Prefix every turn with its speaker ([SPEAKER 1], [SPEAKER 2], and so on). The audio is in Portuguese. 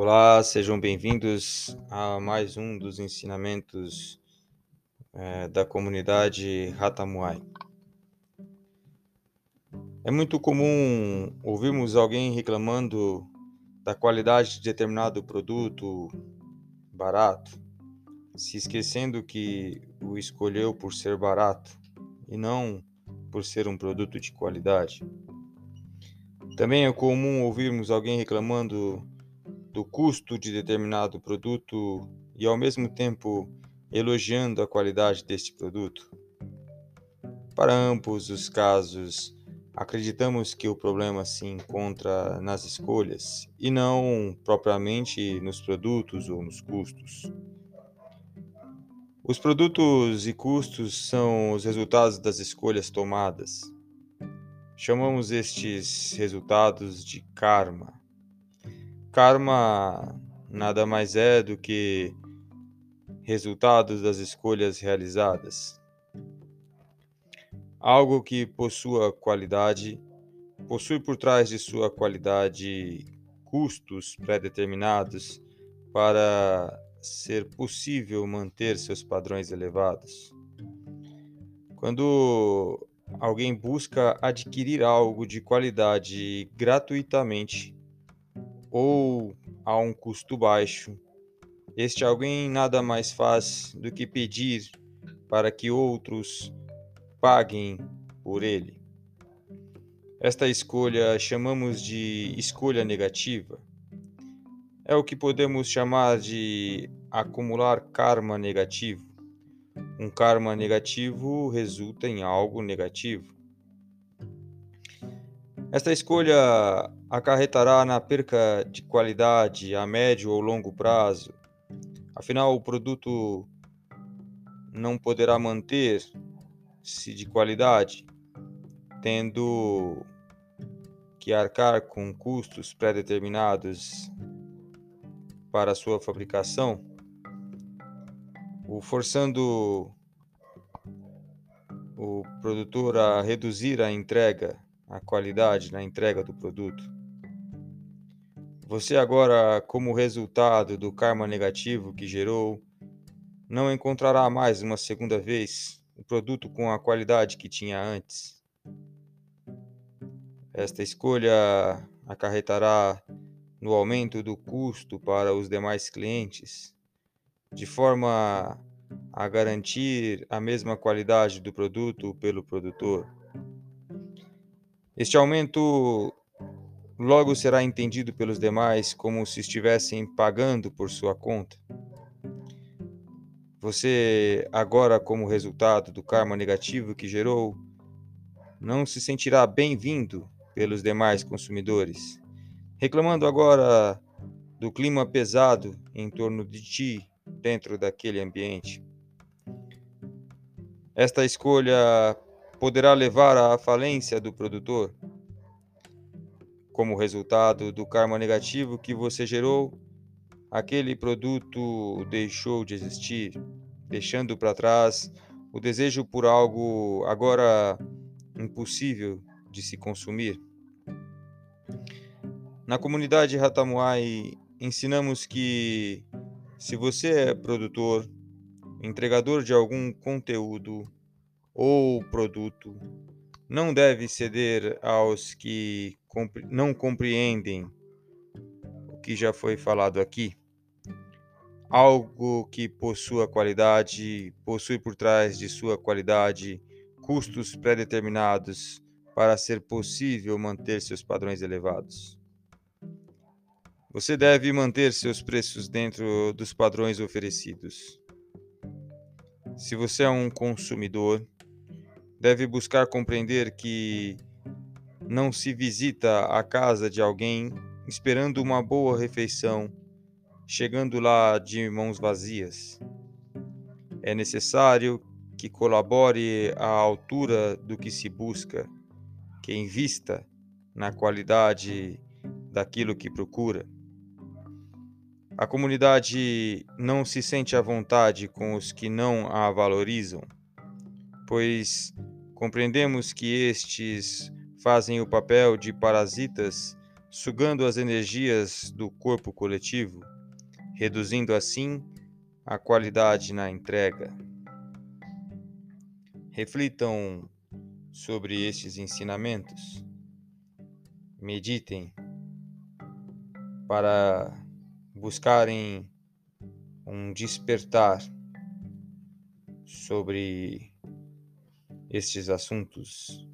[SPEAKER 1] Olá, sejam bem-vindos a mais um dos ensinamentos é, da comunidade Ratamuai. É muito comum ouvirmos alguém reclamando da qualidade de determinado produto barato, se esquecendo que o escolheu por ser barato e não por ser um produto de qualidade. Também é comum ouvirmos alguém reclamando do custo de determinado produto e ao mesmo tempo elogiando a qualidade deste produto. Para ambos os casos, acreditamos que o problema se encontra nas escolhas e não propriamente nos produtos ou nos custos. Os produtos e custos são os resultados das escolhas tomadas. Chamamos estes resultados de karma Karma nada mais é do que resultados das escolhas realizadas. Algo que possua qualidade, possui por trás de sua qualidade custos pré-determinados para ser possível manter seus padrões elevados. Quando alguém busca adquirir algo de qualidade gratuitamente, ou a um custo baixo. Este alguém nada mais faz do que pedir para que outros paguem por ele. Esta escolha chamamos de escolha negativa. É o que podemos chamar de acumular karma negativo. Um karma negativo resulta em algo negativo. Esta escolha acarretará na perca de qualidade a médio ou longo prazo. Afinal, o produto não poderá manter-se de qualidade, tendo que arcar com custos pré-determinados para sua fabricação, o forçando o produtor a reduzir a entrega a qualidade na entrega do produto. Você agora, como resultado do karma negativo que gerou, não encontrará mais uma segunda vez o produto com a qualidade que tinha antes. Esta escolha acarretará no aumento do custo para os demais clientes, de forma a garantir a mesma qualidade do produto pelo produtor. Este aumento logo será entendido pelos demais como se estivessem pagando por sua conta. Você, agora, como resultado do karma negativo que gerou, não se sentirá bem-vindo pelos demais consumidores, reclamando agora do clima pesado em torno de ti dentro daquele ambiente. Esta escolha poderá levar à falência do produtor. Como resultado do karma negativo que você gerou, aquele produto deixou de existir, deixando para trás o desejo por algo agora impossível de se consumir. Na comunidade Ratamuai, ensinamos que se você é produtor, entregador de algum conteúdo ou produto não deve ceder aos que não compreendem o que já foi falado aqui. Algo que possua qualidade possui por trás de sua qualidade custos pré-determinados para ser possível manter seus padrões elevados. Você deve manter seus preços dentro dos padrões oferecidos. Se você é um consumidor, deve buscar compreender que não se visita a casa de alguém esperando uma boa refeição, chegando lá de mãos vazias. É necessário que colabore à altura do que se busca, que invista na qualidade daquilo que procura. A comunidade não se sente à vontade com os que não a valorizam, pois Compreendemos que estes fazem o papel de parasitas sugando as energias do corpo coletivo, reduzindo assim a qualidade na entrega. Reflitam sobre estes ensinamentos, meditem para buscarem um despertar sobre estes assuntos